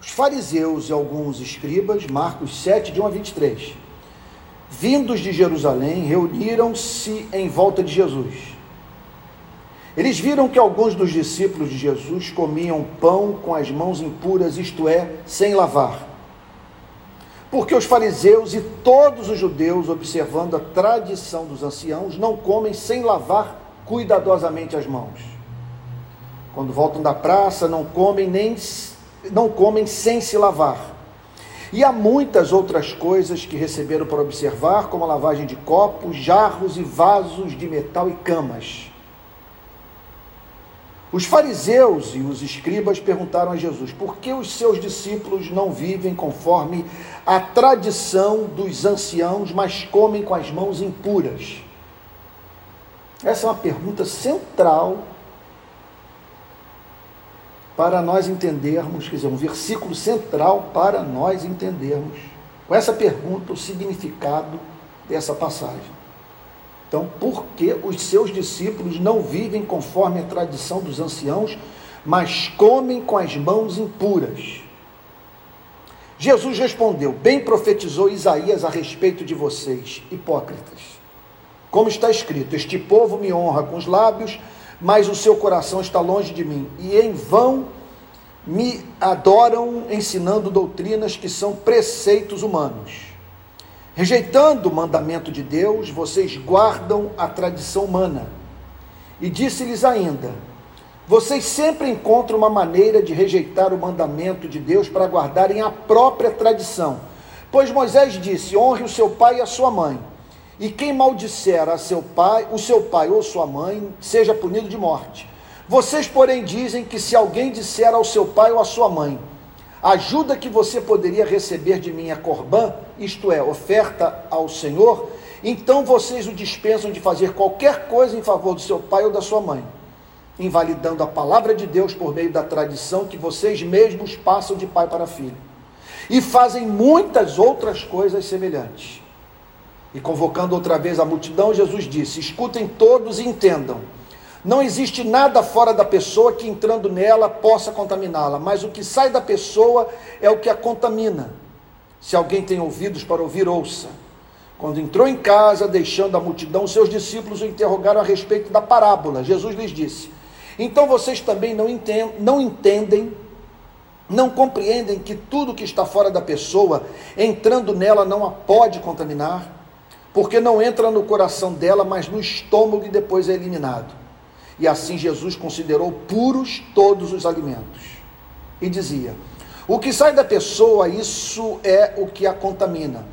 Os fariseus e alguns escribas, Marcos 7, de 1 a 23, vindos de Jerusalém, reuniram-se em volta de Jesus. Eles viram que alguns dos discípulos de Jesus comiam pão com as mãos impuras, isto é, sem lavar. Porque os fariseus e todos os judeus, observando a tradição dos anciãos, não comem sem lavar cuidadosamente as mãos. Quando voltam da praça, não comem nem não comem sem se lavar. E há muitas outras coisas que receberam para observar, como a lavagem de copos, jarros e vasos de metal e camas. Os fariseus e os escribas perguntaram a Jesus: por que os seus discípulos não vivem conforme a tradição dos anciãos, mas comem com as mãos impuras? Essa é uma pergunta central para nós entendermos, quer dizer, um versículo central para nós entendermos, com essa pergunta, o significado dessa passagem. Então, por que os seus discípulos não vivem conforme a tradição dos anciãos, mas comem com as mãos impuras? Jesus respondeu: Bem profetizou Isaías a respeito de vocês, hipócritas. Como está escrito: Este povo me honra com os lábios, mas o seu coração está longe de mim, e em vão me adoram ensinando doutrinas que são preceitos humanos. Rejeitando o mandamento de Deus, vocês guardam a tradição humana. E disse-lhes ainda: Vocês sempre encontram uma maneira de rejeitar o mandamento de Deus para guardarem a própria tradição. Pois Moisés disse: Honre o seu pai e a sua mãe. E quem maldisser a seu pai, o seu pai ou sua mãe, seja punido de morte. Vocês, porém, dizem que se alguém disser ao seu pai ou à sua mãe, ajuda que você poderia receber de mim a corbã, isto é, oferta ao Senhor, então vocês o dispensam de fazer qualquer coisa em favor do seu pai ou da sua mãe, invalidando a palavra de Deus por meio da tradição que vocês mesmos passam de pai para filho. E fazem muitas outras coisas semelhantes. E convocando outra vez a multidão, Jesus disse: Escutem todos e entendam. Não existe nada fora da pessoa que entrando nela possa contaminá-la, mas o que sai da pessoa é o que a contamina. Se alguém tem ouvidos para ouvir, ouça. Quando entrou em casa, deixando a multidão, seus discípulos o interrogaram a respeito da parábola. Jesus lhes disse: Então vocês também não entendem, não, entendem, não compreendem que tudo que está fora da pessoa, entrando nela, não a pode contaminar, porque não entra no coração dela, mas no estômago e depois é eliminado. E assim Jesus considerou puros todos os alimentos. E dizia: O que sai da pessoa, isso é o que a contamina.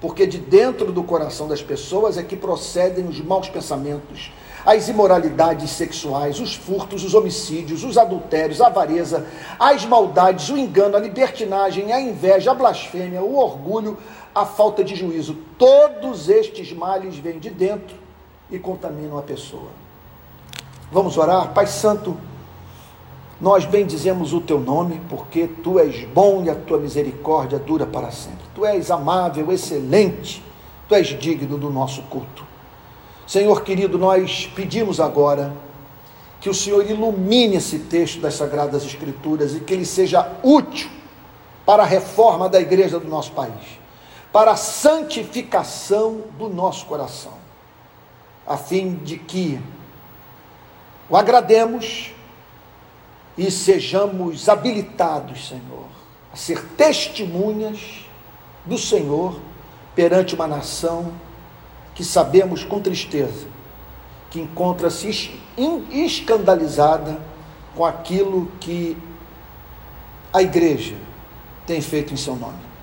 Porque de dentro do coração das pessoas é que procedem os maus pensamentos, as imoralidades sexuais, os furtos, os homicídios, os adultérios, a avareza, as maldades, o engano, a libertinagem, a inveja, a blasfêmia, o orgulho, a falta de juízo. Todos estes males vêm de dentro e contaminam a pessoa. Vamos orar? Pai Santo, nós bendizemos o teu nome, porque tu és bom e a tua misericórdia dura para sempre. Tu és amável, excelente, tu és digno do nosso culto. Senhor querido, nós pedimos agora que o Senhor ilumine esse texto das Sagradas Escrituras e que ele seja útil para a reforma da igreja do nosso país, para a santificação do nosso coração, a fim de que o agrademos e sejamos habilitados, Senhor, a ser testemunhas do Senhor perante uma nação que sabemos com tristeza que encontra-se escandalizada com aquilo que a igreja tem feito em seu nome.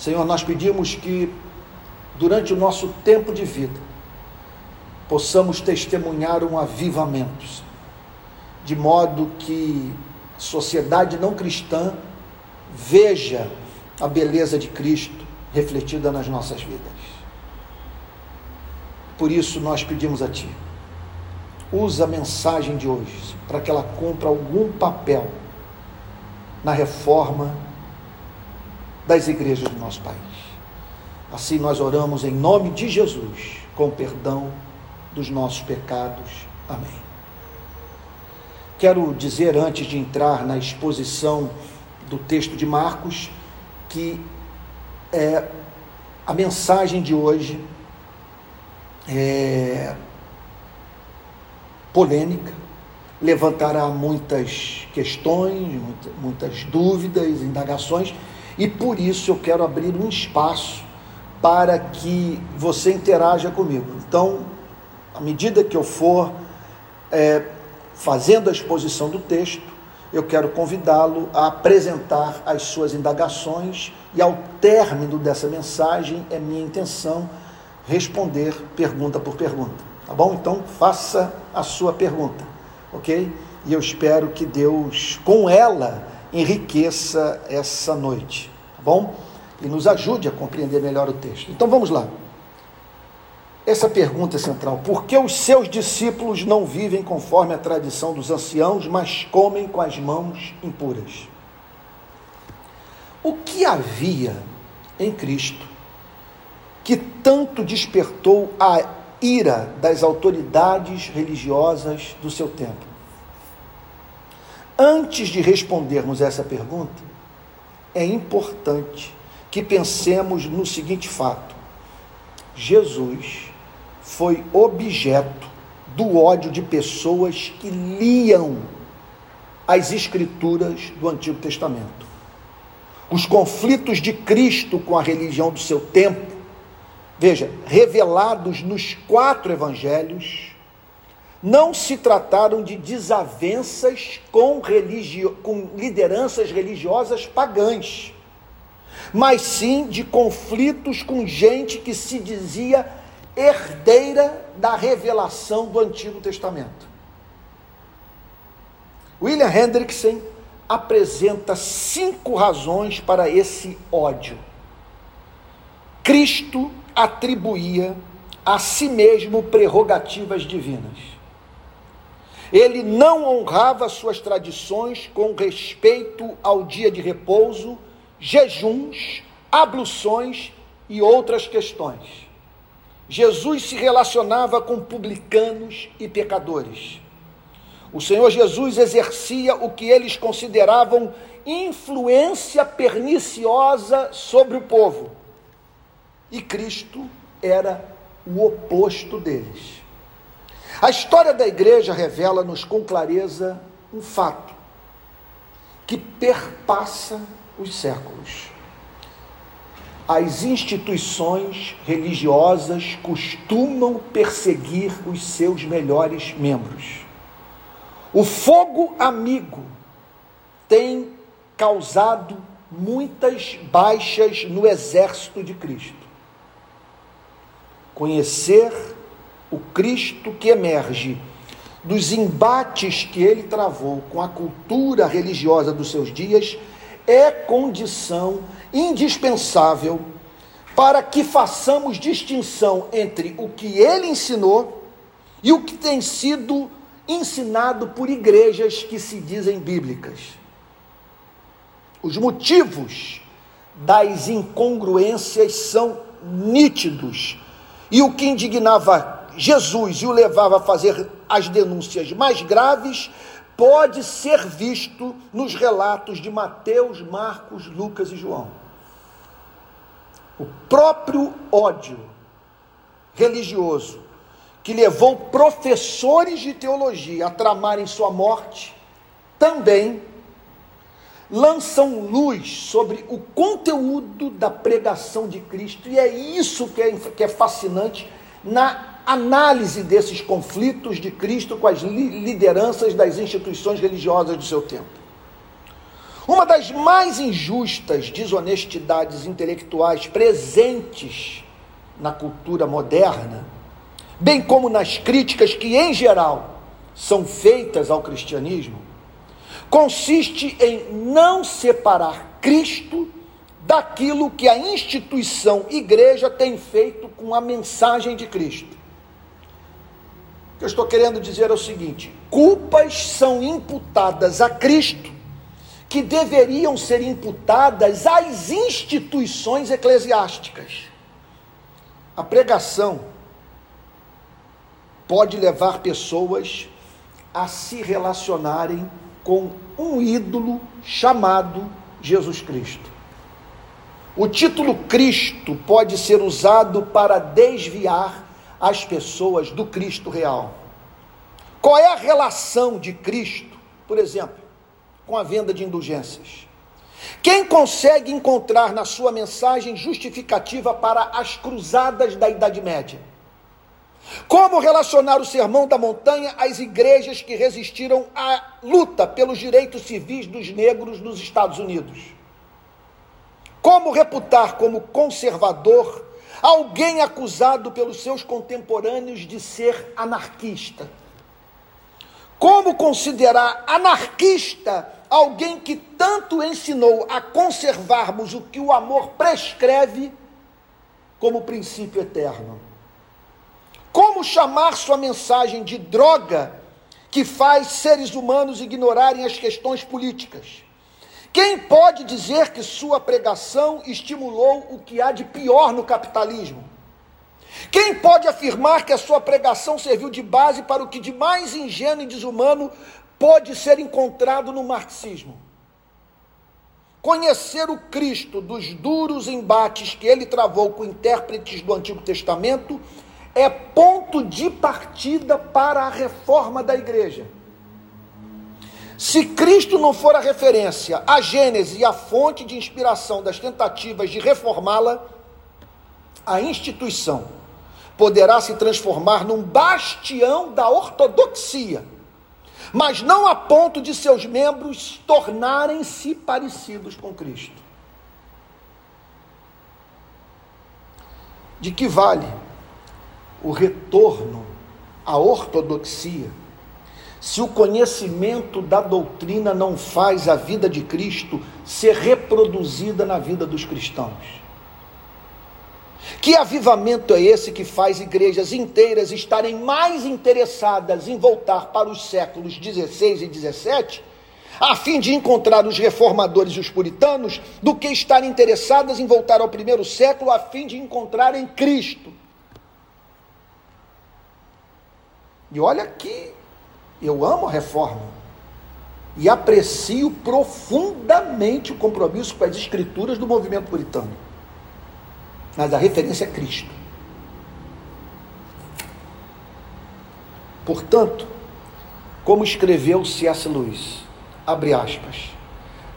Senhor, nós pedimos que durante o nosso tempo de vida possamos testemunhar um avivamento, de modo que a sociedade não cristã veja a beleza de Cristo refletida nas nossas vidas. Por isso nós pedimos a Ti, usa a mensagem de hoje para que ela cumpra algum papel na reforma das igrejas do nosso país. Assim nós oramos em nome de Jesus, com perdão dos nossos pecados. Amém. Quero dizer, antes de entrar na exposição do texto de Marcos, que é a mensagem de hoje é polêmica, levantará muitas questões, muitas dúvidas, indagações, e por isso eu quero abrir um espaço para que você interaja comigo. Então, à medida que eu for é, fazendo a exposição do texto, eu quero convidá-lo a apresentar as suas indagações e, ao término dessa mensagem, é minha intenção responder pergunta por pergunta. Tá bom? Então, faça a sua pergunta, ok? E eu espero que Deus, com ela, enriqueça essa noite, tá bom? E nos ajude a compreender melhor o texto. Então, vamos lá. Essa pergunta é central: por que os seus discípulos não vivem conforme a tradição dos anciãos, mas comem com as mãos impuras? O que havia em Cristo que tanto despertou a ira das autoridades religiosas do seu tempo? Antes de respondermos essa pergunta, é importante que pensemos no seguinte fato: Jesus foi objeto do ódio de pessoas que liam as escrituras do Antigo Testamento. Os conflitos de Cristo com a religião do seu tempo, veja, revelados nos quatro evangelhos, não se trataram de desavenças com, religio... com lideranças religiosas pagãs, mas sim de conflitos com gente que se dizia herdeira da revelação do Antigo Testamento. William Hendrickson apresenta cinco razões para esse ódio. Cristo atribuía a si mesmo prerrogativas divinas. Ele não honrava suas tradições com respeito ao dia de repouso, jejuns, abluções e outras questões. Jesus se relacionava com publicanos e pecadores. O Senhor Jesus exercia o que eles consideravam influência perniciosa sobre o povo. E Cristo era o oposto deles. A história da igreja revela-nos com clareza um fato que perpassa os séculos as instituições religiosas costumam perseguir os seus melhores membros. O fogo amigo tem causado muitas baixas no exército de Cristo. Conhecer o Cristo que emerge dos embates que ele travou com a cultura religiosa dos seus dias é condição indispensável para que façamos distinção entre o que ele ensinou e o que tem sido ensinado por igrejas que se dizem bíblicas. Os motivos das incongruências são nítidos. E o que indignava Jesus e o levava a fazer as denúncias mais graves pode ser visto nos relatos de Mateus, Marcos, Lucas e João. O próprio ódio religioso que levou professores de teologia a tramarem sua morte também lançam luz sobre o conteúdo da pregação de Cristo, e é isso que é, que é fascinante na análise desses conflitos de Cristo com as lideranças das instituições religiosas do seu tempo. Uma das mais injustas desonestidades intelectuais presentes na cultura moderna, bem como nas críticas que, em geral, são feitas ao cristianismo, consiste em não separar Cristo daquilo que a instituição igreja tem feito com a mensagem de Cristo que eu estou querendo dizer é o seguinte: culpas são imputadas a Cristo que deveriam ser imputadas às instituições eclesiásticas. A pregação pode levar pessoas a se relacionarem com um ídolo chamado Jesus Cristo. O título Cristo pode ser usado para desviar as pessoas do Cristo real. Qual é a relação de Cristo, por exemplo, com a venda de indulgências? Quem consegue encontrar na sua mensagem justificativa para as cruzadas da Idade Média? Como relacionar o Sermão da Montanha às igrejas que resistiram à luta pelos direitos civis dos negros nos Estados Unidos? Como reputar como conservador alguém acusado pelos seus contemporâneos de ser anarquista? Como considerar anarquista alguém que tanto ensinou a conservarmos o que o amor prescreve como princípio eterno? Como chamar sua mensagem de droga que faz seres humanos ignorarem as questões políticas? Quem pode dizer que sua pregação estimulou o que há de pior no capitalismo? Quem pode afirmar que a sua pregação serviu de base para o que de mais ingênuo e desumano pode ser encontrado no marxismo? Conhecer o Cristo dos duros embates que ele travou com intérpretes do Antigo Testamento é ponto de partida para a reforma da igreja. Se Cristo não for a referência, a gênese e a fonte de inspiração das tentativas de reformá-la, a instituição poderá se transformar num bastião da ortodoxia, mas não a ponto de seus membros tornarem-se parecidos com Cristo. De que vale o retorno à ortodoxia, se o conhecimento da doutrina não faz a vida de Cristo ser reproduzida na vida dos cristãos. Que avivamento é esse que faz igrejas inteiras estarem mais interessadas em voltar para os séculos 16 e 17, a fim de encontrar os reformadores e os puritanos, do que estarem interessadas em voltar ao primeiro século a fim de encontrarem Cristo? E olha que eu amo a reforma e aprecio profundamente o compromisso com as escrituras do movimento puritano. Mas a referência é Cristo. Portanto, como escreveu C.S. Lewis, abre aspas,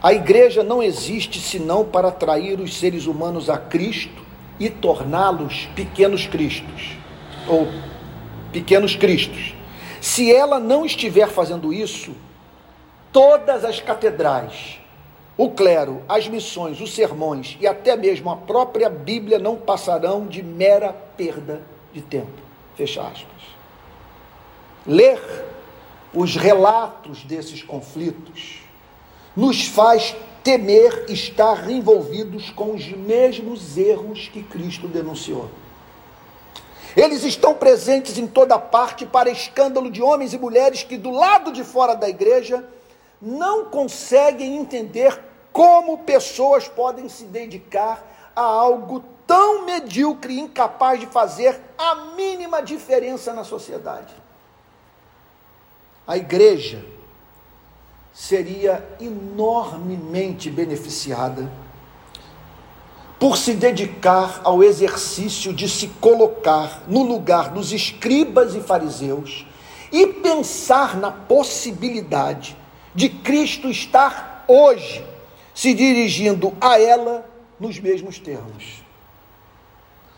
a igreja não existe senão para atrair os seres humanos a Cristo e torná-los pequenos cristos, ou pequenos cristos. Se ela não estiver fazendo isso, todas as catedrais, o clero, as missões, os sermões e até mesmo a própria Bíblia não passarão de mera perda de tempo. Fecha aspas. Ler os relatos desses conflitos nos faz temer estar envolvidos com os mesmos erros que Cristo denunciou. Eles estão presentes em toda parte para escândalo de homens e mulheres que, do lado de fora da igreja, não conseguem entender como pessoas podem se dedicar a algo tão medíocre e incapaz de fazer a mínima diferença na sociedade. A igreja seria enormemente beneficiada por se dedicar ao exercício de se colocar no lugar dos escribas e fariseus e pensar na possibilidade de Cristo estar hoje se dirigindo a ela nos mesmos termos.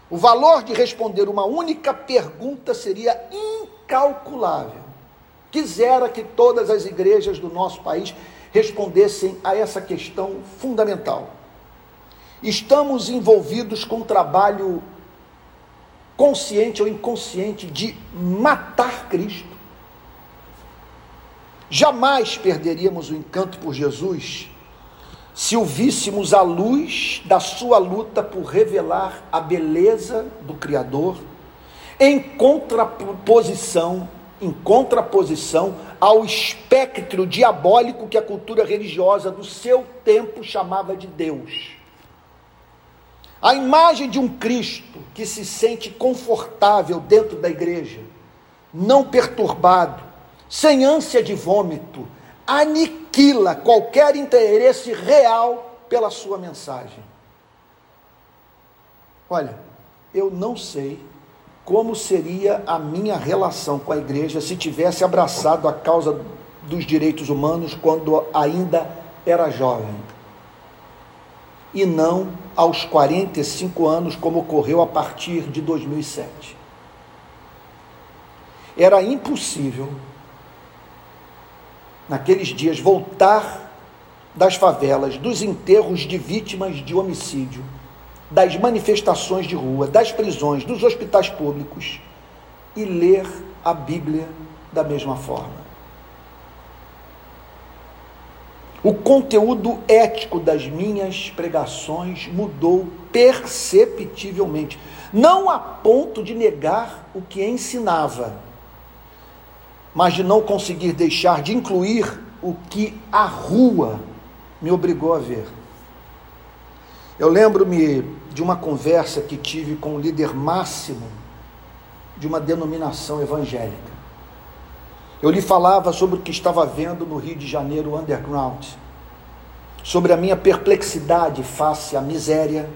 O valor de responder uma única pergunta seria incalculável. Quisera que todas as igrejas do nosso país respondessem a essa questão fundamental estamos envolvidos com um trabalho consciente ou inconsciente de matar Cristo. Jamais perderíamos o encanto por Jesus se o víssemos à luz da sua luta por revelar a beleza do Criador, em contraposição, em contraposição ao espectro diabólico que a cultura religiosa do seu tempo chamava de Deus. A imagem de um Cristo que se sente confortável dentro da igreja, não perturbado, sem ânsia de vômito, aniquila qualquer interesse real pela sua mensagem. Olha, eu não sei como seria a minha relação com a igreja se tivesse abraçado a causa dos direitos humanos quando ainda era jovem. E não aos 45 anos, como ocorreu a partir de 2007. Era impossível, naqueles dias, voltar das favelas, dos enterros de vítimas de homicídio, das manifestações de rua, das prisões, dos hospitais públicos e ler a Bíblia da mesma forma. O conteúdo ético das minhas pregações mudou perceptivelmente, não a ponto de negar o que ensinava, mas de não conseguir deixar de incluir o que a rua me obrigou a ver. Eu lembro-me de uma conversa que tive com o líder máximo de uma denominação evangélica. Eu lhe falava sobre o que estava vendo no Rio de Janeiro underground, sobre a minha perplexidade face à miséria,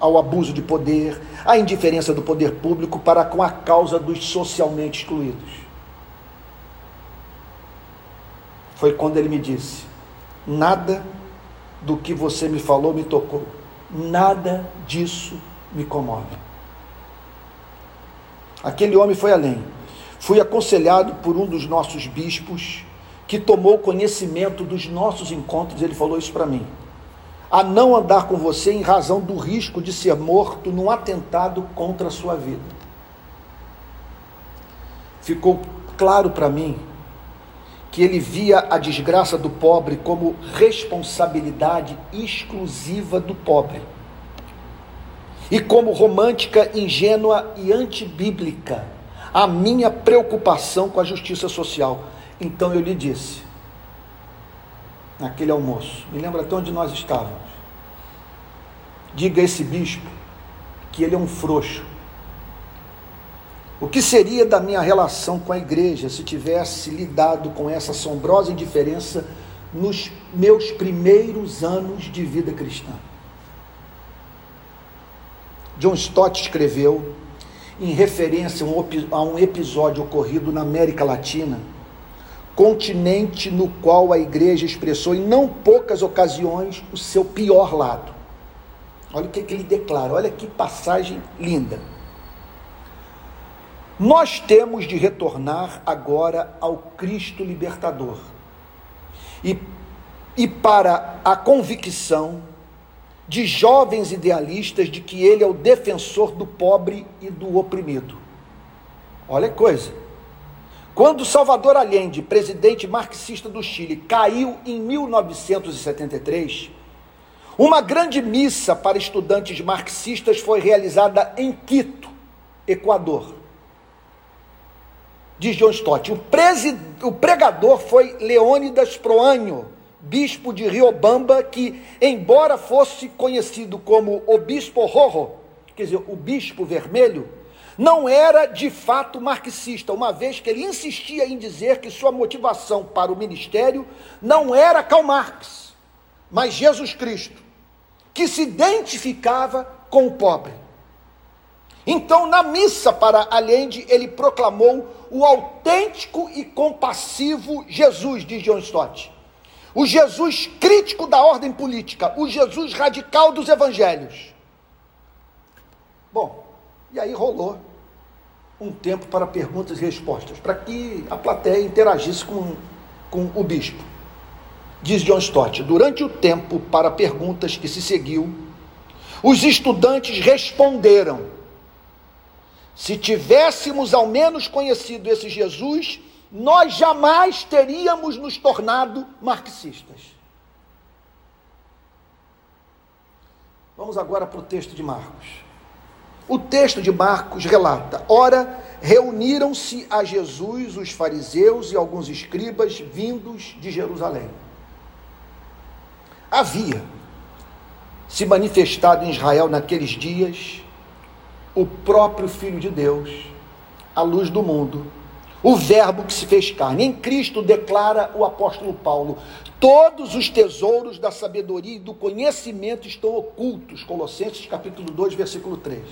ao abuso de poder, à indiferença do poder público para com a causa dos socialmente excluídos. Foi quando ele me disse: Nada do que você me falou me tocou. Nada disso me comove. Aquele homem foi além. Fui aconselhado por um dos nossos bispos que tomou conhecimento dos nossos encontros, ele falou isso para mim. A não andar com você em razão do risco de ser morto num atentado contra a sua vida. Ficou claro para mim que ele via a desgraça do pobre como responsabilidade exclusiva do pobre. E como romântica, ingênua e antibíblica, a minha preocupação com a justiça social. Então eu lhe disse, naquele almoço, me lembra até onde nós estávamos. Diga a esse bispo que ele é um frouxo, o que seria da minha relação com a igreja se tivesse lidado com essa assombrosa indiferença nos meus primeiros anos de vida cristã? John Stott escreveu, em referência a um episódio ocorrido na América Latina, continente no qual a igreja expressou em não poucas ocasiões o seu pior lado. Olha o que, ele declara, olha que passagem linda. Nós temos de retornar agora ao Cristo libertador e, e para a convicção de jovens idealistas de que ele é o defensor do pobre e do oprimido. Olha que coisa. Quando Salvador Allende, presidente marxista do Chile, caiu em 1973, uma grande missa para estudantes marxistas foi realizada em Quito, Equador diz John Stott. O, pregador foi Leônidas Proânio, bispo de Riobamba, que, embora fosse conhecido como o bispo Rorro, quer dizer, o bispo vermelho, não era de fato marxista, uma vez que ele insistia em dizer que sua motivação para o ministério não era Karl Marx, mas Jesus Cristo, que se identificava com o pobre. Então, na missa para Allende, ele proclamou o autêntico e compassivo Jesus, diz John Stott. O Jesus crítico da ordem política, o Jesus radical dos evangelhos. Bom, e aí rolou um tempo para perguntas e respostas, para que a plateia interagisse com, com o bispo. Diz John Stott: durante o tempo para perguntas que se seguiu, os estudantes responderam se tivéssemos ao menos conhecido esse Jesus, nós jamais teríamos nos tornado marxistas. Vamos agora para o texto de Marcos. O texto de Marcos relata: ora, reuniram-se a Jesus os fariseus e alguns escribas vindos de Jerusalém. Havia se manifestado em Israel naqueles dias o próprio Filho de Deus, a luz do mundo. O Verbo que se fez carne. Em Cristo declara o apóstolo Paulo: todos os tesouros da sabedoria e do conhecimento estão ocultos. Colossenses capítulo 2, versículo 3.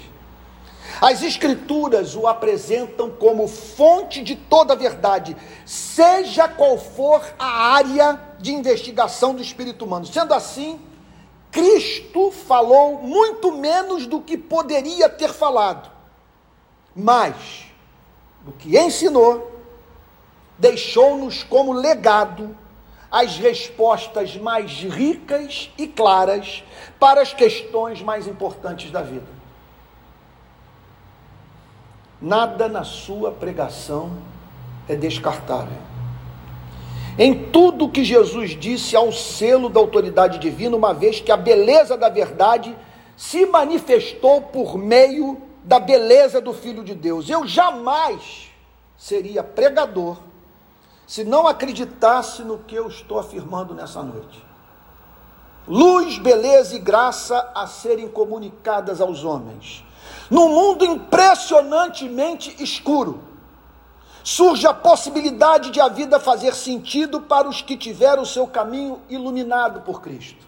As Escrituras o apresentam como fonte de toda a verdade, seja qual for a área de investigação do espírito humano. Sendo assim, Cristo falou muito menos do que poderia ter falado, mas do que ensinou, deixou-nos como legado as respostas mais ricas e claras para as questões mais importantes da vida. Nada na sua pregação é descartável. Em tudo que Jesus disse ao selo da autoridade divina, uma vez que a beleza da verdade se manifestou por meio da beleza do Filho de Deus. Eu jamais seria pregador se não acreditasse no que eu estou afirmando nessa noite. Luz, beleza e graça a serem comunicadas aos homens num mundo impressionantemente escuro, surge a possibilidade de a vida fazer sentido para os que tiveram o seu caminho iluminado por Cristo.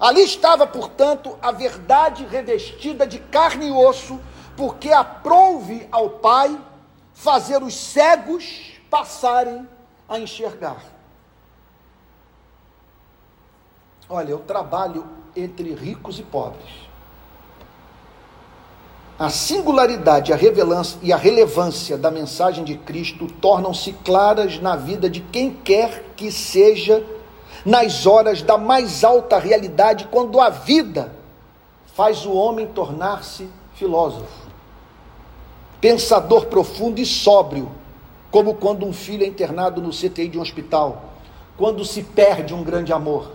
Ali estava, portanto, a verdade revestida de carne e osso, porque aprouve ao Pai fazer os cegos passarem a enxergar. Olha, eu trabalho entre ricos e pobres a singularidade e a relevância da mensagem de Cristo tornam-se claras na vida de quem quer que seja nas horas da mais alta realidade, quando a vida faz o homem tornar-se filósofo, pensador profundo e sóbrio, como quando um filho é internado no CTI de um hospital, quando se perde um grande amor,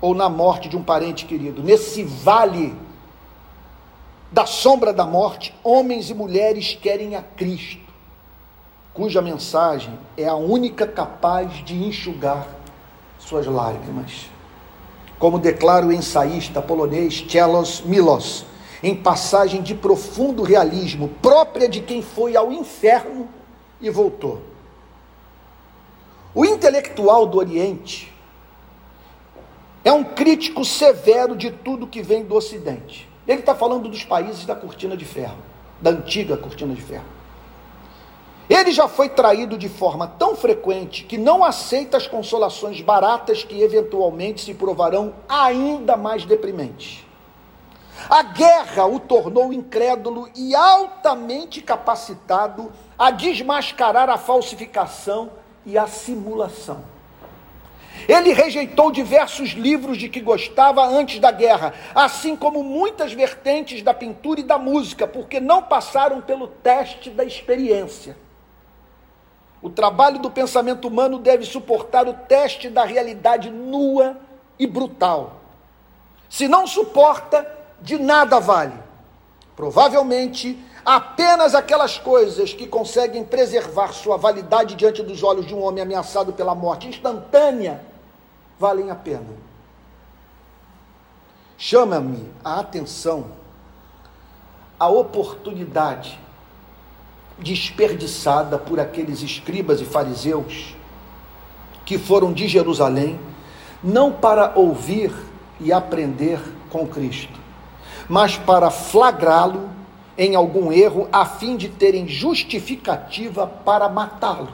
ou na morte de um parente querido. Nesse vale da sombra da morte, homens e mulheres querem a Cristo, cuja mensagem é a única capaz de enxugar suas lágrimas. Como declara o ensaísta polonês Czelos Milos, em passagem de profundo realismo, própria de quem foi ao inferno e voltou. O intelectual do Oriente é um crítico severo de tudo que vem do Ocidente. Ele está falando dos países da cortina de ferro, da antiga cortina de ferro. Ele já foi traído de forma tão frequente que não aceita as consolações baratas que eventualmente se provarão ainda mais deprimentes. A guerra o tornou incrédulo e altamente capacitado a desmascarar a falsificação e a simulação. Ele rejeitou diversos livros de que gostava antes da guerra, assim como muitas vertentes da pintura e da música, porque não passaram pelo teste da experiência. O trabalho do pensamento humano deve suportar o teste da realidade nua e brutal. Se não suporta, de nada vale. Provavelmente, apenas aquelas coisas que conseguem preservar sua validade diante dos olhos de um homem ameaçado pela morte instantânea valem a pena. Chama-me a atenção a oportunidade desperdiçada por aqueles escribas e fariseus que foram de Jerusalém, não para ouvir e aprender com Cristo, mas para flagrá-lo em algum erro, a fim de terem justificativa para matá-lo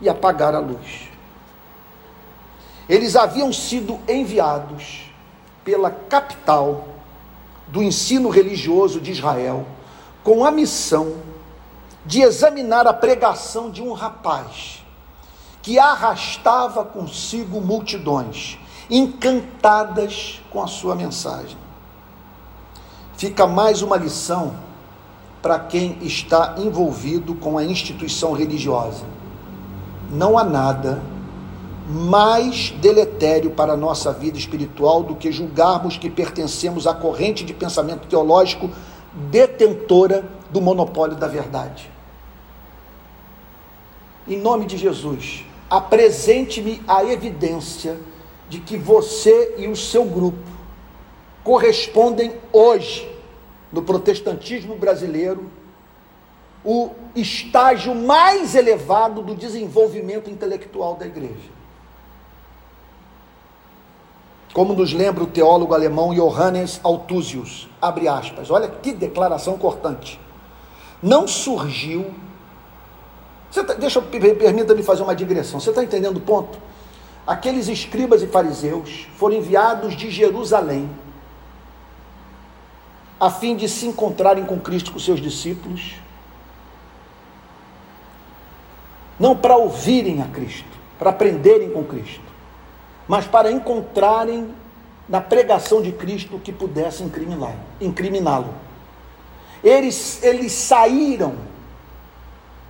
e apagar a luz. Eles haviam sido enviados pela capital do ensino religioso de Israel com a missão de examinar a pregação de um rapaz que arrastava consigo multidões, encantadas com a sua mensagem. Fica mais uma lição para quem está envolvido com a instituição religiosa. Não há nada mais deletério para a nossa vida espiritual do que julgarmos que pertencemos à corrente de pensamento teológico detentora do monopólio da verdade. Em nome de Jesus, apresente-me a evidência de que você e o seu grupo correspondem hoje, no protestantismo brasileiro, o estágio mais elevado do desenvolvimento intelectual da igreja. Como nos lembra o teólogo alemão Johannes Althusius, abre aspas, olha que declaração cortante. Não surgiu. Tá, deixa permita-me fazer uma digressão. Você está entendendo o ponto? Aqueles escribas e fariseus foram enviados de Jerusalém a fim de se encontrarem com Cristo com seus discípulos, não para ouvirem a Cristo, para aprenderem com Cristo, mas para encontrarem na pregação de Cristo que pudesse incriminá-lo. Eles, eles saíram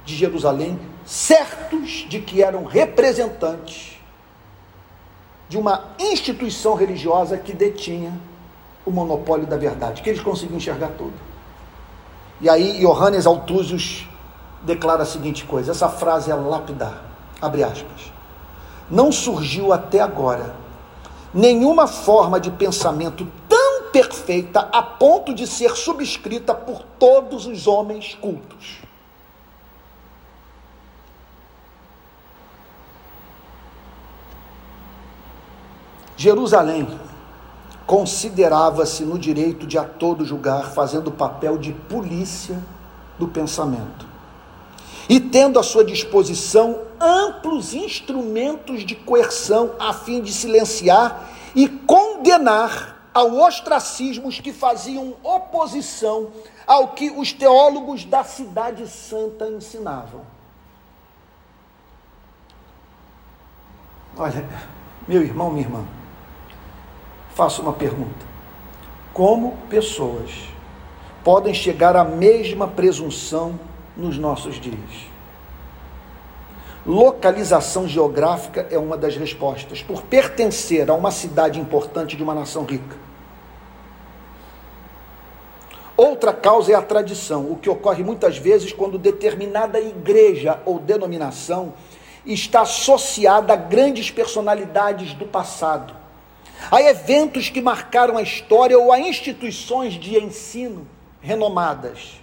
de Jerusalém certos de que eram representantes de uma instituição religiosa que detinha o monopólio da verdade, que eles conseguiam enxergar tudo. E aí Johannes Althusius declara a seguinte coisa, essa frase é lapidar, abre aspas. Não surgiu até agora nenhuma forma de pensamento tão perfeita a ponto de ser subscrita por todos os homens cultos. Jerusalém considerava-se no direito de a todo julgar, fazendo o papel de polícia do pensamento. E tendo à sua disposição amplos instrumentos de coerção a fim de silenciar e condenar ao ostracismo os que faziam oposição ao que os teólogos da Cidade Santa ensinavam. Olha, meu irmão, minha irmã, faço uma pergunta: como pessoas podem chegar à mesma presunção nos nossos dias? Localização geográfica é uma das respostas, por pertencer a uma cidade importante de uma nação rica. Outra causa é a tradição, o que ocorre muitas vezes quando determinada igreja ou denominação está associada a grandes personalidades do passado a eventos que marcaram a história ou a instituições de ensino renomadas.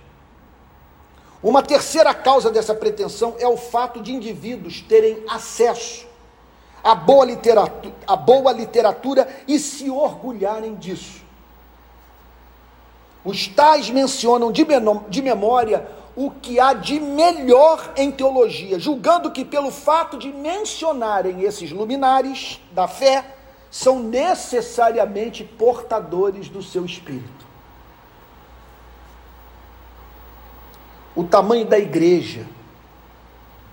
Uma terceira causa dessa pretensão é o fato de indivíduos terem acesso à boa literatura, à boa literatura e se orgulharem disso. Os tais mencionam de, de memória o que há de melhor em teologia, julgando que pelo fato de mencionarem esses luminares da fé, são necessariamente portadores do seu espírito. O tamanho da igreja,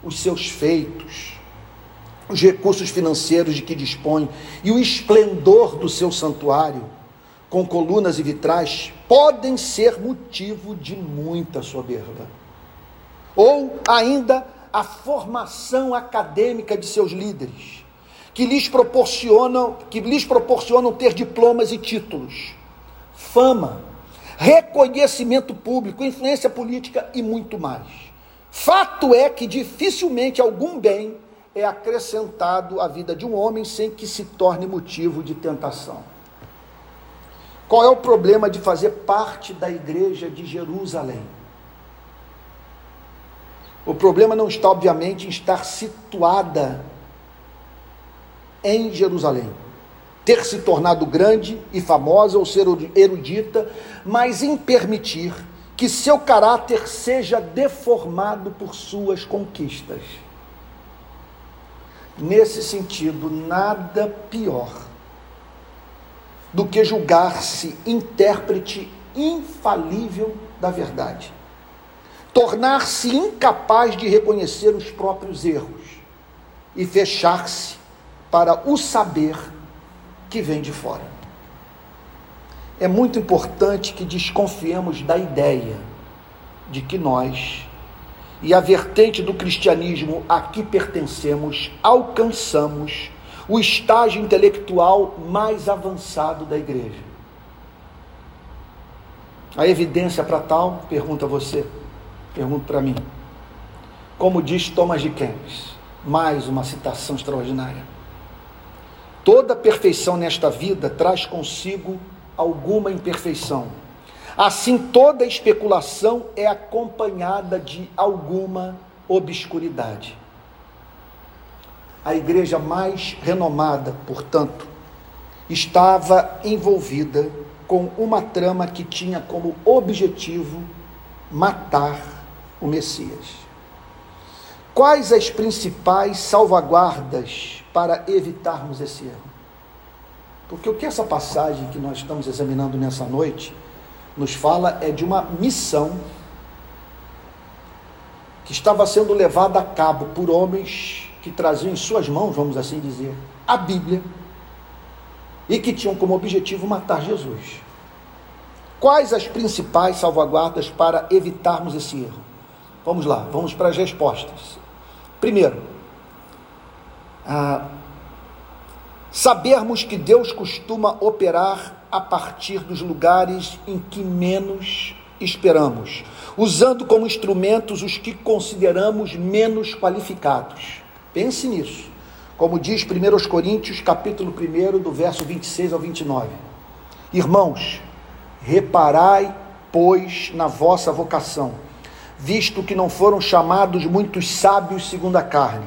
os seus feitos, os recursos financeiros de que dispõe e o esplendor do seu santuário, com colunas e vitrais, podem ser motivo de muita soberba. Ou ainda a formação acadêmica de seus líderes que lhes proporcionam, que lhes proporcionam ter diplomas e títulos, fama, reconhecimento público, influência política e muito mais. Fato é que dificilmente algum bem é acrescentado à vida de um homem sem que se torne motivo de tentação. Qual é o problema de fazer parte da igreja de Jerusalém? O problema não está, obviamente, em estar situada em Jerusalém. Ter se tornado grande e famosa ou ser erudita, mas em permitir que seu caráter seja deformado por suas conquistas. Nesse sentido, nada pior do que julgar-se intérprete infalível da verdade, tornar-se incapaz de reconhecer os próprios erros e fechar-se para o saber que vem de fora. É muito importante que desconfiemos da ideia de que nós e a vertente do cristianismo a que pertencemos alcançamos o estágio intelectual mais avançado da igreja. A evidência para tal, pergunta você, pergunta para mim. Como diz Thomas de Kempis, mais uma citação extraordinária. Toda perfeição nesta vida traz consigo alguma imperfeição. Assim, toda especulação é acompanhada de alguma obscuridade. A igreja mais renomada, portanto, estava envolvida com uma trama que tinha como objetivo matar o Messias. Quais as principais salvaguardas para evitarmos esse erro? Porque o que essa passagem que nós estamos examinando nessa noite nos fala é de uma missão que estava sendo levada a cabo por homens que traziam em suas mãos, vamos assim dizer, a Bíblia e que tinham como objetivo matar Jesus. Quais as principais salvaguardas para evitarmos esse erro? Vamos lá, vamos para as respostas. Primeiro, sabermos que Deus costuma operar a partir dos lugares em que menos esperamos, usando como instrumentos os que consideramos menos qualificados. Pense nisso. Como diz 1 Coríntios, capítulo 1, do verso 26 ao 29. Irmãos, reparai, pois, na vossa vocação, visto que não foram chamados muitos sábios segundo a carne,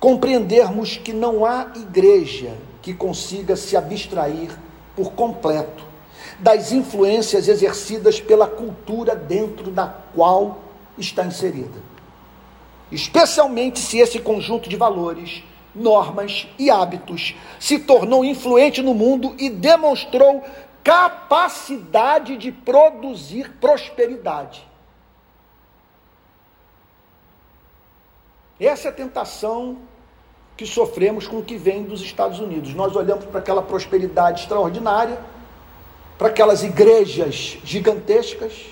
compreendermos que não há igreja que consiga se abstrair por completo das influências exercidas pela cultura dentro da qual está inserida. Especialmente se esse conjunto de valores, normas e hábitos se tornou influente no mundo e demonstrou capacidade de produzir prosperidade. Essa é a tentação que sofremos com o que vem dos Estados Unidos. Nós olhamos para aquela prosperidade extraordinária para aquelas igrejas gigantescas.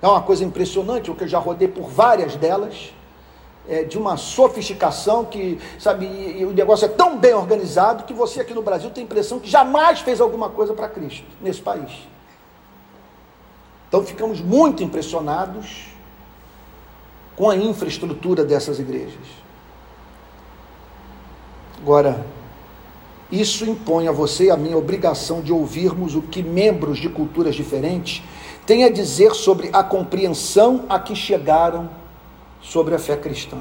É uma coisa impressionante, o que eu já rodei por várias delas, é, de uma sofisticação que, sabe, e, e o negócio é tão bem organizado que você aqui no Brasil tem a impressão que jamais fez alguma coisa para Cristo nesse país. Então ficamos muito impressionados com a infraestrutura dessas igrejas. Agora, isso impõe a você e a minha obrigação de ouvirmos o que membros de culturas diferentes têm a dizer sobre a compreensão a que chegaram sobre a fé cristã.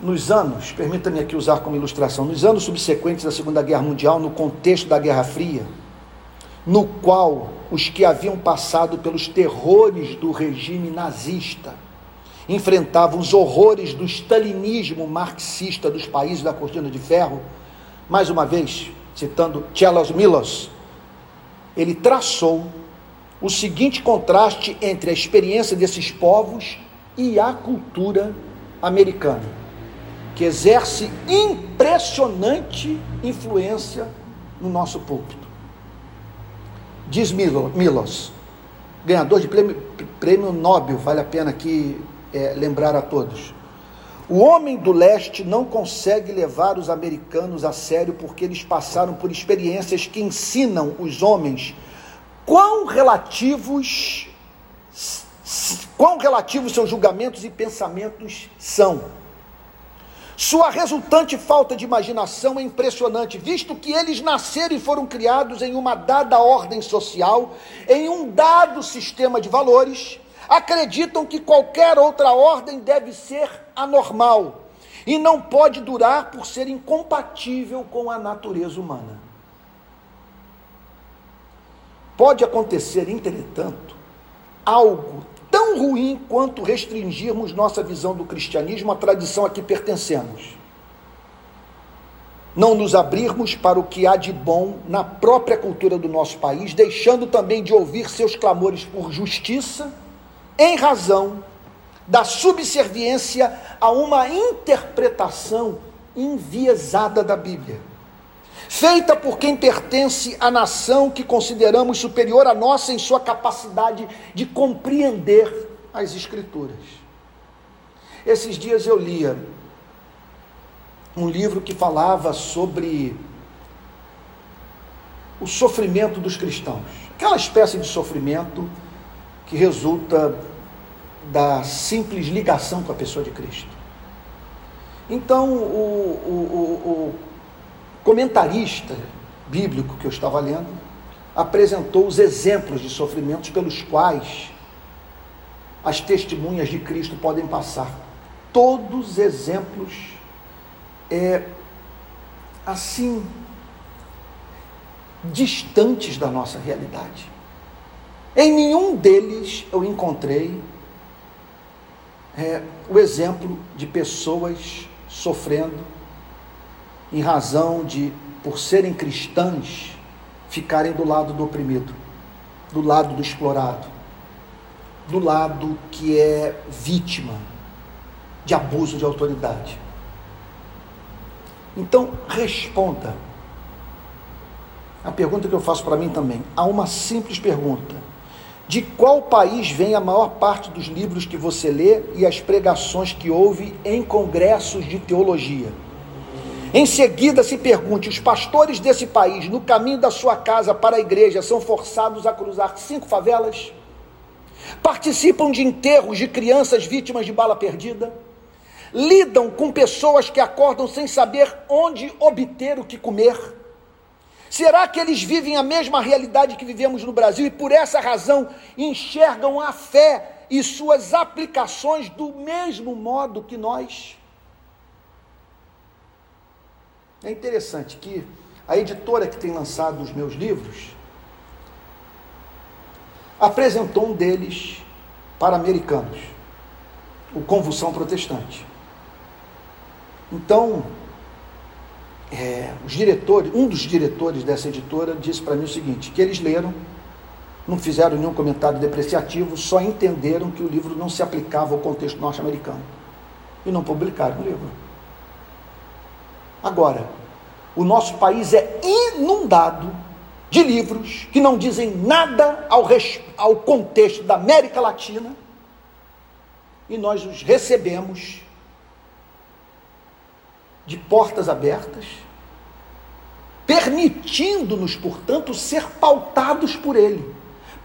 Nos anos, permita-me aqui usar como ilustração, nos anos subsequentes à Segunda Guerra Mundial, no contexto da Guerra Fria, no qual os que haviam passado pelos terrores do regime nazista, enfrentavam os horrores do stalinismo marxista dos países da cortina de ferro, mais uma vez, citando Chelos Milos, ele traçou o seguinte contraste entre a experiência desses povos e a cultura americana, que exerce impressionante influência no nosso púlpito. Diz Milos, ganhador de prêmio, prêmio Nobel, vale a pena aqui é, lembrar a todos. O homem do leste não consegue levar os americanos a sério porque eles passaram por experiências que ensinam os homens quão relativos quão relativos seus julgamentos e pensamentos são. Sua resultante falta de imaginação é impressionante, visto que eles nasceram e foram criados em uma dada ordem social, em um dado sistema de valores, acreditam que qualquer outra ordem deve ser anormal e não pode durar por ser incompatível com a natureza humana. Pode acontecer, entretanto, algo tão ruim quanto restringirmos nossa visão do cristianismo à tradição a que pertencemos. Não nos abrirmos para o que há de bom na própria cultura do nosso país, deixando também de ouvir seus clamores por justiça em razão da subserviência a uma interpretação enviesada da Bíblia. feita por quem pertence à nação que consideramos superior à nossa em sua capacidade de compreender as Escrituras. Esses dias eu lia um livro que falava sobre o sofrimento dos cristãos, aquela espécie de sofrimento que resulta da simples ligação com a pessoa de Cristo. Então, o, o, o, o comentarista bíblico que eu estava lendo apresentou os exemplos de sofrimentos pelos quais as testemunhas de Cristo podem passar. Todos exemplos é, assim distantes da nossa realidade. Em nenhum deles eu encontrei é, o exemplo de pessoas sofrendo em razão de, por serem cristãs, ficarem do lado do oprimido, do lado do explorado, do lado que é vítima de abuso de autoridade. Então, responda. A pergunta que eu faço para mim também. Há uma simples pergunta. De qual país vem a maior parte dos livros que você lê e as pregações que ouve em congressos de teologia? Em seguida, se pergunte: os pastores desse país, no caminho da sua casa para a igreja, são forçados a cruzar cinco favelas? Participam de enterros de crianças vítimas de bala perdida? Lidam com pessoas que acordam sem saber onde obter o que comer? Será que eles vivem a mesma realidade que vivemos no Brasil e por essa razão enxergam a fé e suas aplicações do mesmo modo que nós? É interessante que a editora que tem lançado os meus livros apresentou um deles para americanos, o Convulsão Protestante. Então, é, os diretores, um dos diretores dessa editora disse para mim o seguinte: que eles leram, não fizeram nenhum comentário depreciativo, só entenderam que o livro não se aplicava ao contexto norte-americano e não publicaram o livro. Agora, o nosso país é inundado de livros que não dizem nada ao, ao contexto da América Latina e nós os recebemos de portas abertas, permitindo-nos, portanto, ser pautados por ele,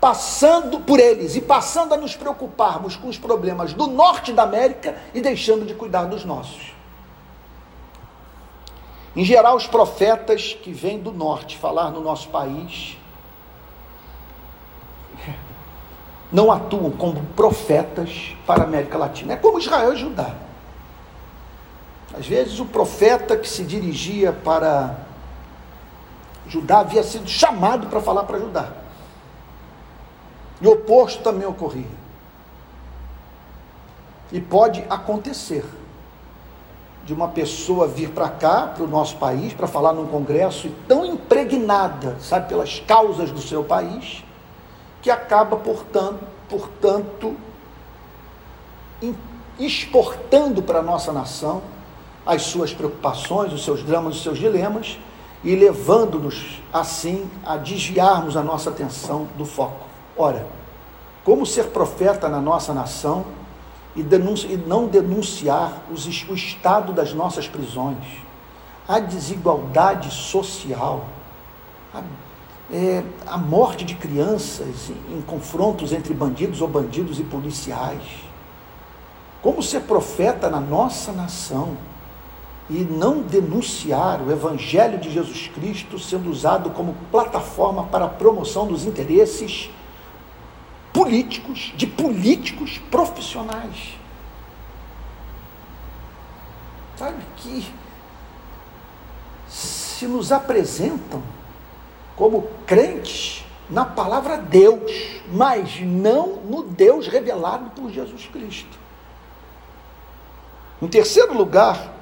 passando por eles e passando a nos preocuparmos com os problemas do norte da América e deixando de cuidar dos nossos. Em geral, os profetas que vêm do norte falar no nosso país não atuam como profetas para a América Latina. É como Israel e Judá. Às vezes, o profeta que se dirigia para Judá havia sido chamado para falar para Judá. E o oposto também ocorria. E pode acontecer de uma pessoa vir para cá, para o nosso país, para falar num congresso e tão impregnada, sabe, pelas causas do seu país, que acaba, portanto, portanto exportando para a nossa nação as suas preocupações, os seus dramas, os seus dilemas e levando-nos assim a desviarmos a nossa atenção do foco. Ora, como ser profeta na nossa nação e, e não denunciar os, o estado das nossas prisões, a desigualdade social, a, é, a morte de crianças em, em confrontos entre bandidos ou bandidos e policiais. Como ser profeta na nossa nação e não denunciar o Evangelho de Jesus Cristo sendo usado como plataforma para a promoção dos interesses políticos, de políticos profissionais. Sabe que se nos apresentam como crentes na palavra Deus, mas não no Deus revelado por Jesus Cristo. Em terceiro lugar,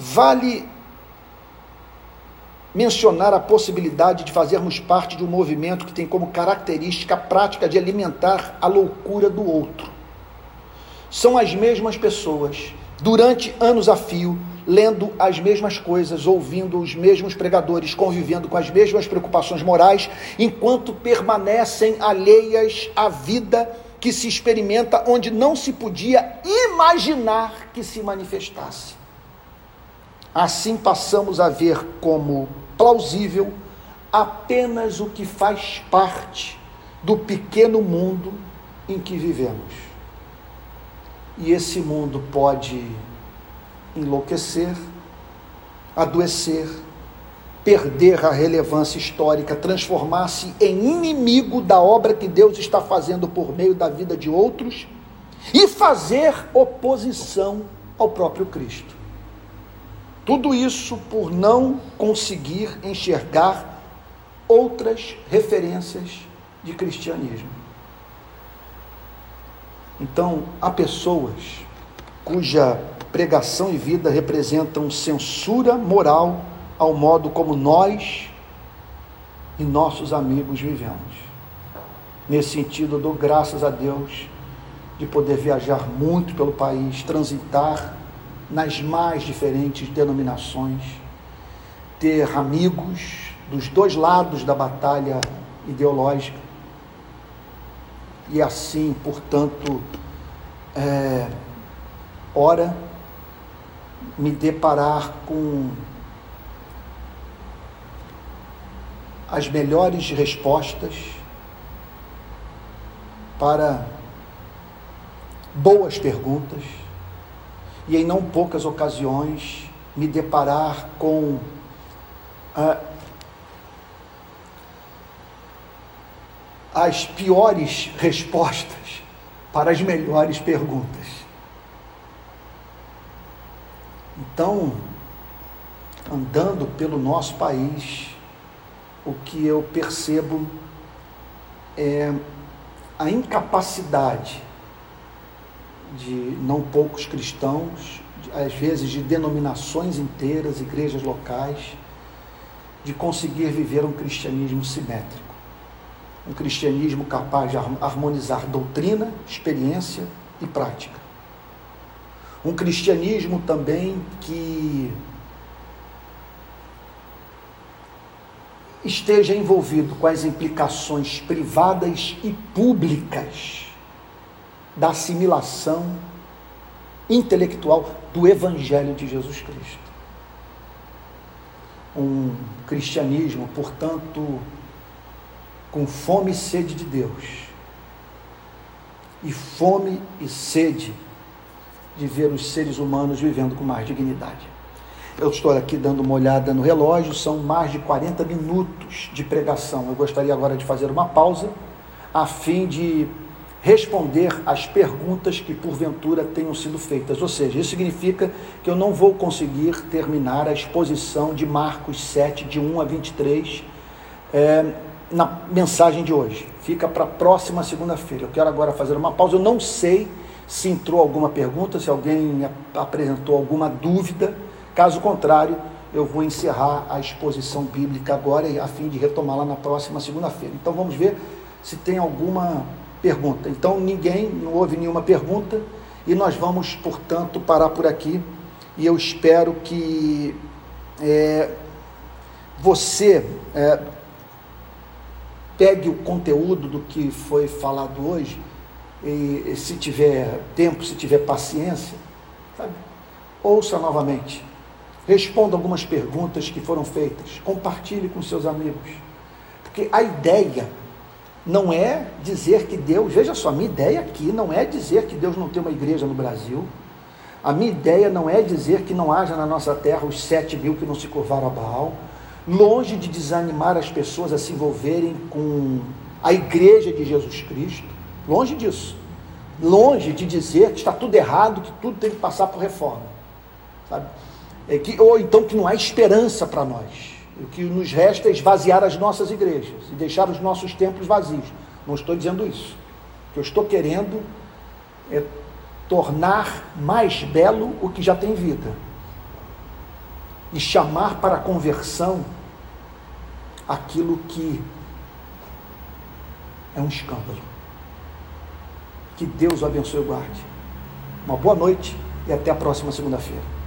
vale mencionar a possibilidade de fazermos parte de um movimento que tem como característica a prática de alimentar a loucura do outro. São as mesmas pessoas, durante anos a fio, lendo as mesmas coisas, ouvindo os mesmos pregadores, convivendo com as mesmas preocupações morais, enquanto permanecem alheias à vida que se experimenta onde não se podia imaginar que se manifestasse. Assim passamos a ver como plausível apenas o que faz parte do pequeno mundo em que vivemos. E esse mundo pode enlouquecer, adoecer, perder a relevância histórica, transformar-se em inimigo da obra que Deus está fazendo por meio da vida de outros e fazer oposição ao próprio Cristo. Tudo isso por não conseguir enxergar outras referências de cristianismo. Então, há pessoas cuja pregação e vida representam censura moral ao modo como nós e nossos amigos vivemos. Nesse sentido, eu dou graças a Deus de poder viajar muito pelo país, transitar nas mais diferentes denominações, ter amigos dos dois lados da batalha ideológica. E assim, portanto, é, ora me deparar com as melhores respostas para boas perguntas e em não poucas ocasiões me deparar com ah, as piores respostas para as melhores perguntas. Então, andando pelo nosso país, o que eu percebo é a incapacidade de não poucos cristãos, às vezes de denominações inteiras, igrejas locais, de conseguir viver um cristianismo simétrico. Um cristianismo capaz de harmonizar doutrina, experiência e prática. Um cristianismo também que esteja envolvido com as implicações privadas e públicas da assimilação intelectual do Evangelho de Jesus Cristo. Um cristianismo, portanto, com fome e sede de Deus, e fome e sede de ver os seres humanos vivendo com mais dignidade. Eu estou aqui dando uma olhada no relógio, são mais de 40 minutos de pregação. Eu gostaria agora de fazer uma pausa, a fim de responder às perguntas que porventura tenham sido feitas. Ou seja, isso significa que eu não vou conseguir terminar a exposição de Marcos 7, de 1 a 23, é, na mensagem de hoje. Fica para a próxima segunda-feira. Eu quero agora fazer uma pausa. Eu não sei se entrou alguma pergunta, se alguém apresentou alguma dúvida Caso contrário, eu vou encerrar a exposição bíblica agora, a fim de retomá-la na próxima segunda-feira. Então vamos ver se tem alguma pergunta. Então ninguém, não houve nenhuma pergunta, e nós vamos, portanto, parar por aqui. E eu espero que é, você é, pegue o conteúdo do que foi falado hoje, e, se tiver tempo, se tiver paciência, sabe? ouça novamente Responda algumas perguntas que foram feitas. Compartilhe com seus amigos. Porque a ideia não é dizer que Deus, veja só, minha ideia aqui não é dizer que Deus não tem uma igreja no Brasil. A minha ideia não é dizer que não haja na nossa terra os sete mil que não se curvaram a Baal. Longe de desanimar as pessoas a se envolverem com a igreja de Jesus Cristo. Longe disso. Longe de dizer que está tudo errado, que tudo tem que passar por reforma. Sabe? é que, ou então que não há esperança para nós. O que nos resta é esvaziar as nossas igrejas e deixar os nossos templos vazios. Não estou dizendo isso. O que eu estou querendo é tornar mais belo o que já tem vida e chamar para a conversão aquilo que é um escândalo. Que Deus o abençoe e guarde. Uma boa noite e até a próxima segunda-feira.